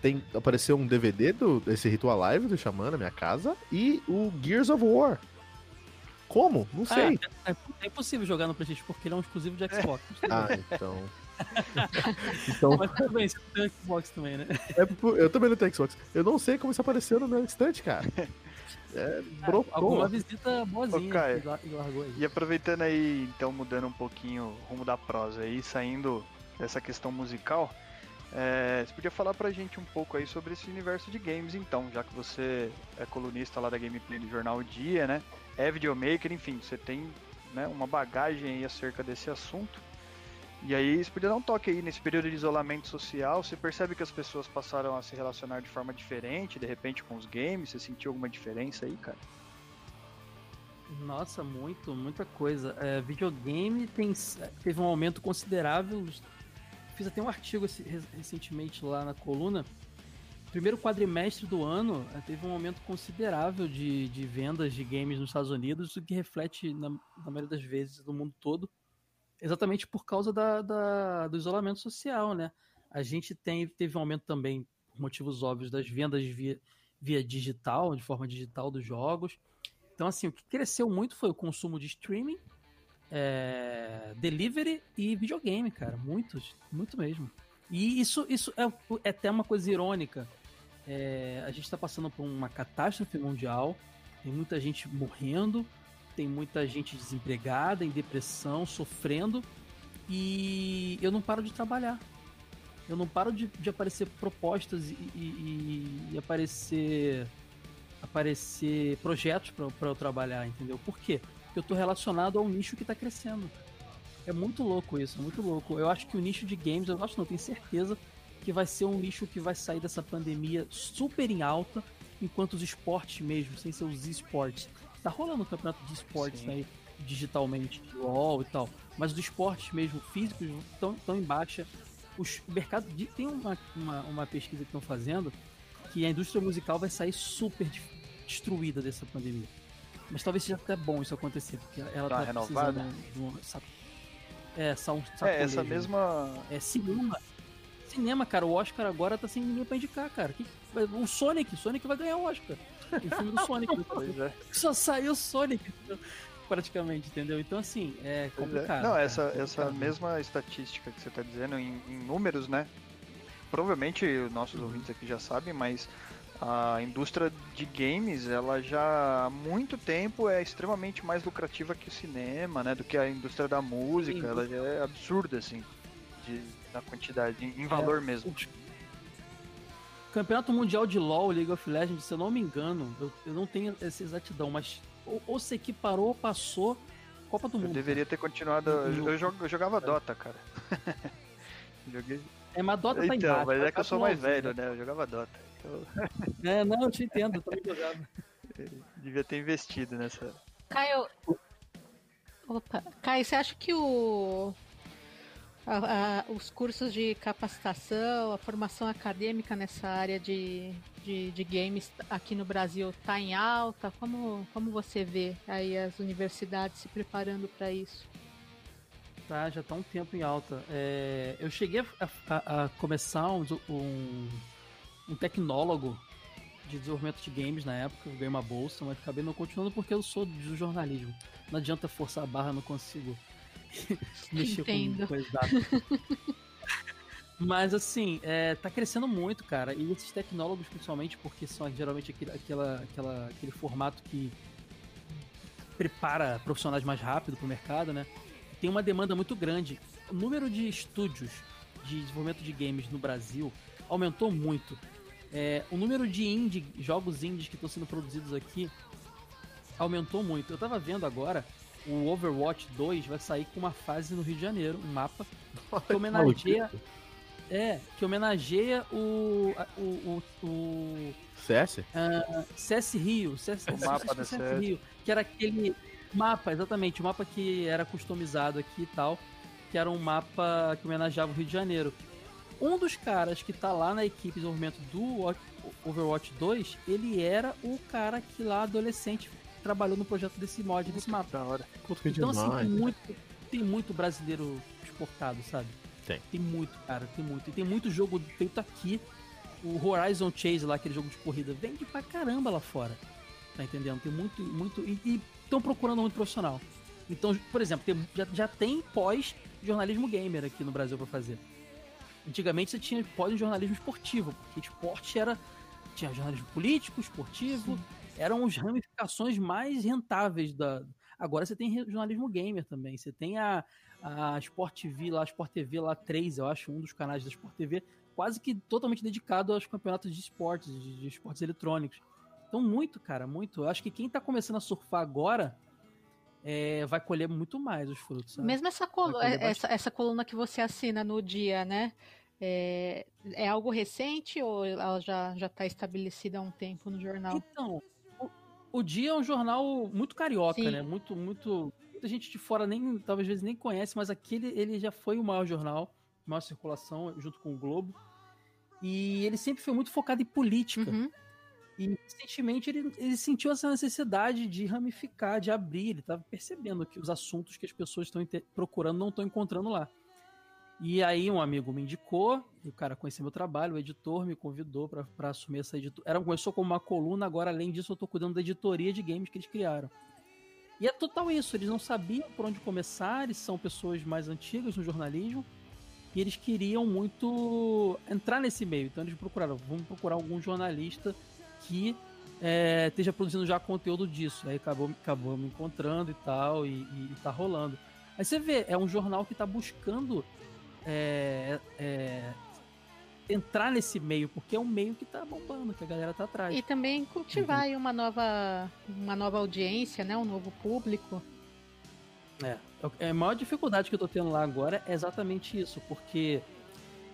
Tem, apareceu um DVD do, desse Ritual Live do Xamã na minha casa e o Gears of War. Como? Não ah, sei. É, é, é, impossível jogar no PlayStation porque ele é um exclusivo de Xbox. ah, então. então... Mas tudo bem, você tem Xbox também, né? É, eu também não tenho Xbox. Eu não sei como isso apareceu no meu estante, cara. É, brocou. Alguma visita boazinha okay. e largou aí. E aproveitando aí, então, mudando um pouquinho o rumo da prosa aí, saindo dessa questão musical, é, você podia falar pra gente um pouco aí sobre esse universo de games, então, já que você é colunista lá da Gameplay do Jornal Dia, né? É videomaker, enfim, você tem né, uma bagagem aí acerca desse assunto. E aí, você podia dar um toque aí nesse período de isolamento social. Você percebe que as pessoas passaram a se relacionar de forma diferente, de repente, com os games? Você sentiu alguma diferença aí, cara? Nossa, muito, muita coisa. É, videogame tem, teve um aumento considerável. Fiz até um artigo recentemente lá na coluna primeiro quadrimestre do ano eh, teve um aumento considerável de, de vendas de games nos Estados Unidos, o que reflete, na, na maioria das vezes, no mundo todo, exatamente por causa da, da, do isolamento social, né? A gente tem, teve um aumento também, por motivos óbvios, das vendas via, via digital, de forma digital dos jogos. Então, assim, o que cresceu muito foi o consumo de streaming, é, delivery e videogame, cara. Muitos, muito mesmo. E isso, isso é, é até uma coisa irônica. É, a gente está passando por uma catástrofe mundial, tem muita gente morrendo, tem muita gente desempregada, em depressão, sofrendo, e eu não paro de trabalhar. Eu não paro de, de aparecer propostas e, e, e, aparecer aparecer projetos para eu trabalhar, entendeu? Por quê? Porque eu estou relacionado a um nicho que está crescendo. É muito louco isso, é muito louco. Eu acho que o nicho de games, eu acho não, tenho certeza que vai ser um nicho que vai sair dessa pandemia super em alta, enquanto os esportes mesmo, sem ser os esportes. Tá rolando um campeonato de esportes aí, digitalmente, de LOL e tal, mas os esportes mesmo físicos estão tão em baixa. Os, o mercado de, tem uma, uma, uma pesquisa que estão fazendo que a indústria musical vai sair super destruída dessa pandemia. Mas talvez seja até bom isso acontecer, porque ela tá, tá renovada. De um, é, é, essa mesma. É, cinema. Cinema, cara, o Oscar agora tá sem ninguém pra indicar, cara. Que, o Sonic, Sonic vai ganhar o Oscar. O filme do Sonic. é. Só saiu Sonic praticamente, entendeu? Então, assim, é, é. complicado. Não, essa, complicado. essa mesma estatística que você tá dizendo em, em números, né? Provavelmente nossos uhum. ouvintes aqui já sabem, mas a indústria de games, ela já há muito tempo é extremamente mais lucrativa que o cinema, né? Do que a indústria da música. Sim. Ela já é absurda, assim, de, na quantidade, em valor é, mesmo. O Campeonato Mundial de LoL, League of Legends, se eu não me engano, eu, eu não tenho essa exatidão, mas ou, ou se equiparou, passou Copa do Mundo. Eu deveria ter continuado. Eu, eu, eu jogava é. Dota, cara. Joguei. É, mas Dota tá então, mas é que eu sou mais velho, né? Eu jogava Dota. É, não, eu te entendo, tô ligado. Devia ter investido nessa. Caio. Opa, Caio, você acha que o. A, a, os cursos de capacitação, a formação acadêmica nessa área de, de, de games aqui no Brasil tá em alta? Como, como você vê aí as universidades se preparando para isso? Tá, já tá um tempo em alta. É, eu cheguei a, a, a começar um, um um tecnólogo de desenvolvimento de games na época, eu ganhei uma bolsa, mas acabei não continuando porque eu sou do jornalismo. Não adianta forçar a barra, não consigo mexer Entendo. com coisa Mas assim, é, tá crescendo muito, cara. E esses tecnólogos, principalmente, porque são geralmente aquele, aquela, aquela, aquele formato que prepara profissionais mais rápido pro mercado, né? Tem uma demanda muito grande. O número de estúdios de desenvolvimento de games no Brasil aumentou muito. É, o número de indie, jogos indies que estão sendo produzidos aqui aumentou muito. Eu tava vendo agora, o Overwatch 2 vai sair com uma fase no Rio de Janeiro, um mapa que homenageia. É, que homenageia o. o, o, o CS? Uh, CS Rio. CS, o mapa da CS Rio. Que era aquele mapa, exatamente, o mapa que era customizado aqui e tal. Que era um mapa que homenageava o Rio de Janeiro. Um dos caras que tá lá na equipe de desenvolvimento do Overwatch 2, ele era o cara que lá, adolescente, trabalhou no projeto desse mod, desse mapa. Da hora. então, assim, tem muito, tem muito brasileiro exportado, sabe? Tem. Tem muito, cara, tem muito. E tem muito jogo feito aqui. O Horizon Chase lá, aquele jogo de corrida, vende pra caramba lá fora. Tá entendendo? Tem muito, muito. E estão procurando muito profissional. Então, por exemplo, tem, já, já tem pós-jornalismo gamer aqui no Brasil para fazer. Antigamente você tinha pós-jornalismo esportivo, porque esporte era. Tinha jornalismo político, esportivo, Sim. Eram as ramificações mais rentáveis da. Agora você tem jornalismo gamer também. Você tem a, a Sport TV lá, a Sport TV lá 3, eu acho, um dos canais da Sport TV, quase que totalmente dedicado aos campeonatos de esportes, de, de esportes eletrônicos. Então, muito, cara, muito. Eu acho que quem tá começando a surfar agora é, vai colher muito mais os frutos. Sabe? Mesmo essa, col essa, essa, coluna que você assina no dia, né? É, é algo recente ou ela já está estabelecida há um tempo no jornal? Então, o, Dia é um jornal muito carioca, Sim. né? Muito, muito. Muita gente de fora nem, talvez vezes nem conhece, mas aquele ele já foi o maior jornal, maior circulação, junto com o Globo. E ele sempre foi muito focado em política. Uhum. E recentemente ele, ele sentiu essa necessidade de ramificar, de abrir. Ele estava percebendo que os assuntos que as pessoas estão procurando não estão encontrando lá. E aí um amigo me indicou, e o cara conhecia meu trabalho, o editor me convidou para assumir essa editora. Era, começou como uma coluna, agora além disso eu estou cuidando da editoria de games que eles criaram. E é total isso, eles não sabiam por onde começar, eles são pessoas mais antigas no jornalismo, e eles queriam muito entrar nesse meio. Então eles procuraram, vamos procurar algum jornalista que é, esteja produzindo já conteúdo disso. Aí acabou, acabou me encontrando e tal, e, e, e tá rolando. Aí você vê, é um jornal que está buscando é, é, entrar nesse meio, porque é um meio que tá bombando, que a galera tá atrás. E também cultivar uhum. uma nova uma nova audiência, né? Um novo público. É, é, a maior dificuldade que eu tô tendo lá agora é exatamente isso, porque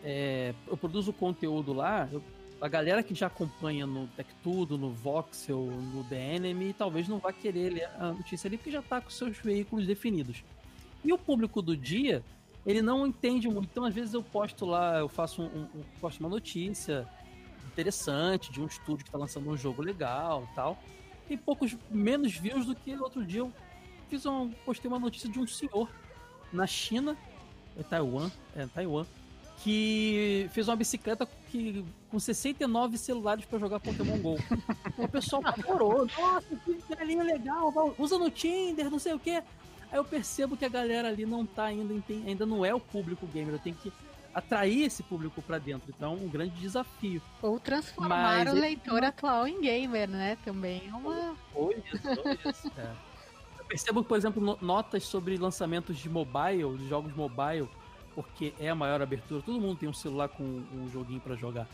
é, eu produzo conteúdo lá, eu, a galera que já acompanha no Tech Tudo, no Voxel, no Enemy, talvez não vá querer ler a notícia ali, porque já tá com seus veículos definidos. E o público do dia ele não entende muito. Então, às vezes, eu posto lá, eu faço um, um posto uma notícia interessante de um estúdio que está lançando um jogo legal e tal. Tem poucos menos views do que outro dia eu fiz um, postei uma notícia de um senhor na China, é Taiwan, é Taiwan, que fez uma bicicleta que, com 69 celulares para jogar Pokémon GO. o pessoal adorou. Nossa, que legal, usa no Tinder, não sei o que. Aí eu percebo que a galera ali não tá ainda, ainda não é o público gamer, eu tenho que atrair esse público para dentro. Então, é um grande desafio. Ou transformar Mas o leitor atual em gamer, né? Também é uma. Foi isso, isso. É. Eu percebo, por exemplo, notas sobre lançamentos de mobile, de jogos mobile, porque é a maior abertura. Todo mundo tem um celular com um joguinho para jogar.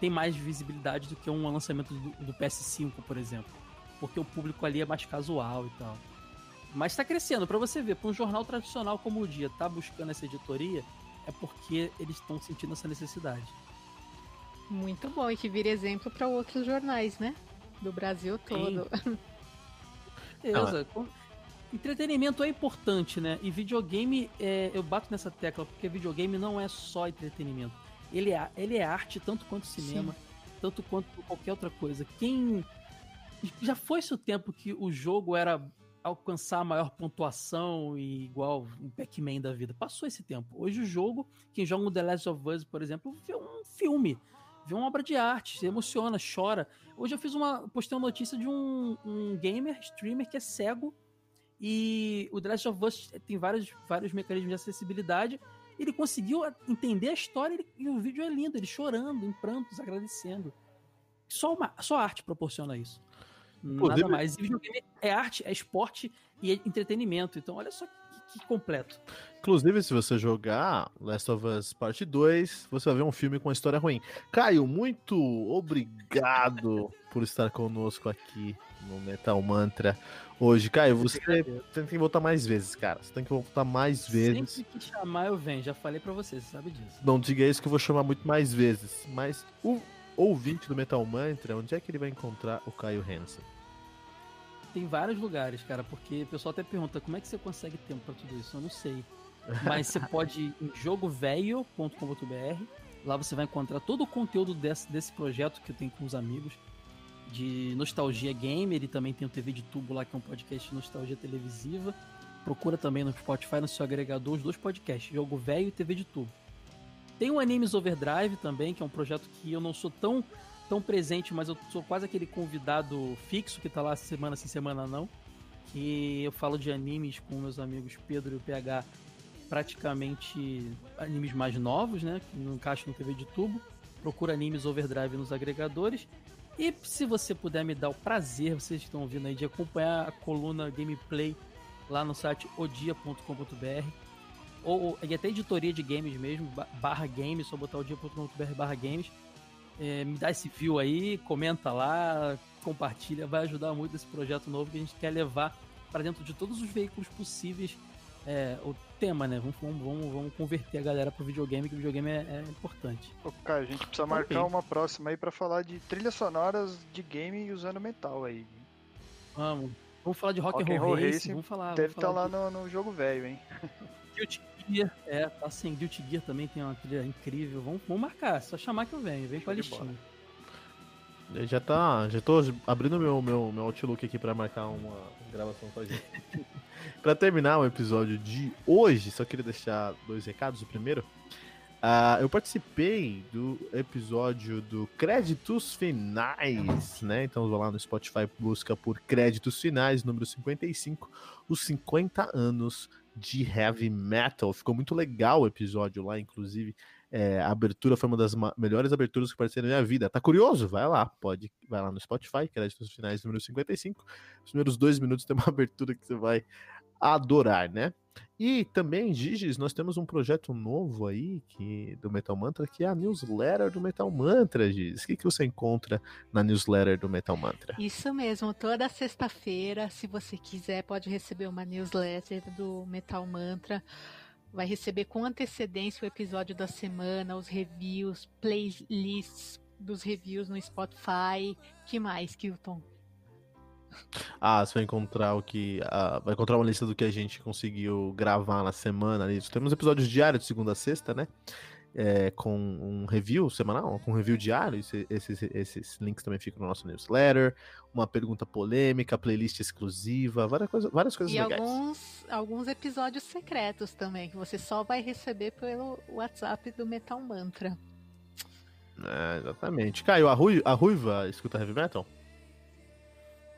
Tem mais visibilidade do que um lançamento do, do PS5, por exemplo. Porque o público ali é mais casual e tal. Mas está crescendo. Para você ver, para um jornal tradicional como o Dia tá buscando essa editoria, é porque eles estão sentindo essa necessidade. Muito bom, e que vira exemplo para outros jornais, né? Do Brasil todo. Beleza. Ah. Entretenimento é importante, né? E videogame, é, eu bato nessa tecla, porque videogame não é só entretenimento. Ele é, ele é arte tanto quanto cinema, Sim. tanto quanto qualquer outra coisa. Quem. Já foi-se o tempo que o jogo era alcançar a maior pontuação e igual um Pac-Man da vida. Passou esse tempo. Hoje o jogo, quem joga um The Last of Us, por exemplo, vê um filme, vê uma obra de arte, se emociona, chora. Hoje eu fiz uma, postei uma notícia de um, um gamer, streamer que é cego e o The Last of Us tem vários, vários mecanismos de acessibilidade. Ele conseguiu entender a história e o vídeo é lindo, ele chorando, em prantos, agradecendo. Só, uma, só a arte proporciona isso. Inclusive... Nada mais. E videogame é arte, é esporte e é entretenimento. Então, olha só que, que, completo. Inclusive, se você jogar Last of Us Parte 2, você vai ver um filme com uma história ruim. Caio, muito obrigado por estar conosco aqui no Metal Mantra hoje. Caio, você tem que voltar mais vezes, cara. Você tem que voltar mais vezes. Sempre que chamar, eu venho. Já falei para você, você sabe disso. Não diga isso que eu vou chamar muito mais vezes. Mas o ouvinte do Metal Mantra, onde é que ele vai encontrar o Caio Hansen? Tem vários lugares, cara, porque o pessoal até pergunta como é que você consegue tempo para tudo isso. Eu não sei. Mas você pode ir em jogovelho.com.br. Lá você vai encontrar todo o conteúdo desse, desse projeto que eu tenho com os amigos de Nostalgia Gamer e também tem o TV de Tubo lá, que é um podcast de nostalgia televisiva. Procura também no Spotify, no seu agregador, os dois podcasts, Jogo Velho e TV de Tubo. Tem o Animes Overdrive também, que é um projeto que eu não sou tão, tão presente, mas eu sou quase aquele convidado fixo que tá lá semana sim, semana não. Que eu falo de animes com meus amigos Pedro e o PH, praticamente animes mais novos, né? Que não encaixam no TV de tubo. Procura Animes Overdrive nos agregadores. E se você puder me dar o prazer, vocês estão ouvindo aí, de acompanhar a coluna gameplay lá no site odia.com.br ou e até editoria de games mesmo, barra games, só botar o dia.com.br barra games. É, me dá esse view aí, comenta lá, compartilha, vai ajudar muito esse projeto novo que a gente quer levar para dentro de todos os veículos possíveis é, o tema, né? Vamos, vamos, vamos converter a galera pro videogame, que o videogame é, é importante. Ô, cara, a gente precisa marcar uma próxima aí para falar de trilhas sonoras de game usando metal aí. Vamos. Vamos falar de Rock, rock and Roll Racing, Racing, vamos falar. Deve estar tá lá no, no jogo velho, hein? Gear, é, tá sem Guilty Gear também tem uma trilha incrível. Vamos, vamos marcar, só chamar que eu venho, vem com a listinha. Eu já tá, já tô abrindo meu meu meu Outlook aqui para marcar uma gravação com a gente. para terminar o episódio de hoje, só queria deixar dois recados. O primeiro, Uh, eu participei do episódio do Créditos Finais, né? Então vou lá no Spotify, busca por Créditos Finais, número 55, os 50 anos de Heavy Metal. Ficou muito legal o episódio lá, inclusive. É, a abertura foi uma das melhores aberturas que apareceram na minha vida. Tá curioso? Vai lá, pode, vai lá no Spotify, Créditos Finais, número 55. Os primeiros dois minutos tem uma abertura que você vai adorar, né? E também, Giges, nós temos um projeto novo aí que, do Metal Mantra, que é a newsletter do Metal Mantra, Giges. O que, que você encontra na newsletter do Metal Mantra? Isso mesmo, toda sexta-feira, se você quiser, pode receber uma newsletter do Metal Mantra. Vai receber com antecedência o episódio da semana, os reviews, playlists dos reviews no Spotify. que mais, Kilton? Ah, você vai encontrar o que. Ah, vai encontrar uma lista do que a gente conseguiu gravar na semana. Isso. Temos episódios diários de segunda a sexta, né? É, com um review semanal, com um review diário. Esses, esses links também ficam no nosso newsletter. Uma pergunta polêmica, playlist exclusiva, várias, coisa, várias coisas e legais. Alguns, alguns episódios secretos também, que você só vai receber pelo WhatsApp do Metal Mantra. É, exatamente. Caio, a, Rui, a Ruiva escuta heavy metal?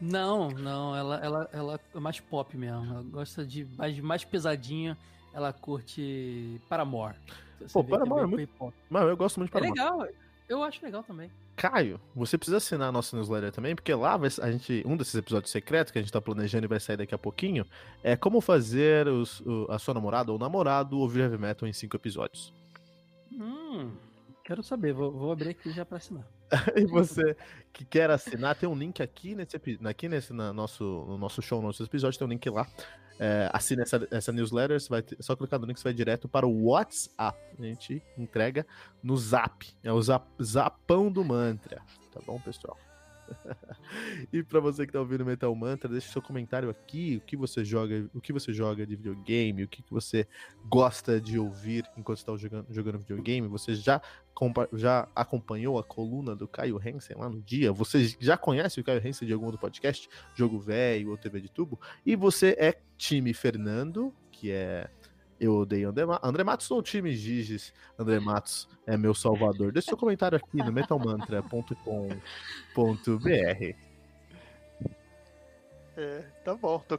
Não, não, ela, ela, ela é mais pop mesmo. Ela gosta de mais, mais pesadinha. Ela curte Paramore. Você Pô, Paramore é, é muito. Pop. Mas eu gosto muito de Paramore. É legal, eu acho legal também. Caio, você precisa assinar a nossa newsletter também, porque lá vai, a gente, um desses episódios secretos que a gente tá planejando e vai sair daqui a pouquinho é como fazer os, o, a sua namorada ou namorado ouvir heavy metal em cinco episódios. Hum, quero saber, vou, vou abrir aqui já pra assinar. e você que quer assinar, tem um link aqui nesse, aqui nesse na nosso, no nosso show, no nosso episódio, tem um link lá. É, assine essa, essa newsletter, você vai ter, só clicar no link, você vai direto para o WhatsApp. A gente entrega no Zap. É o zap, Zapão do Mantra. Tá bom, pessoal? e para você que tá ouvindo Metal Mantra, deixe seu comentário aqui, o que você joga, o que você joga de videogame, o que, que você gosta de ouvir enquanto está jogando, jogando videogame. Você já, já acompanhou a coluna do Caio Hansen lá no dia? Você já conhece o Caio Hansen de algum outro podcast, Jogo Velho ou TV de Tubo? E você é time Fernando, que é eu odeio André, André Matos ou time Giges? André Matos é meu salvador. Deixe seu comentário aqui no metalmantra.com.br. É, tá bom. Tô,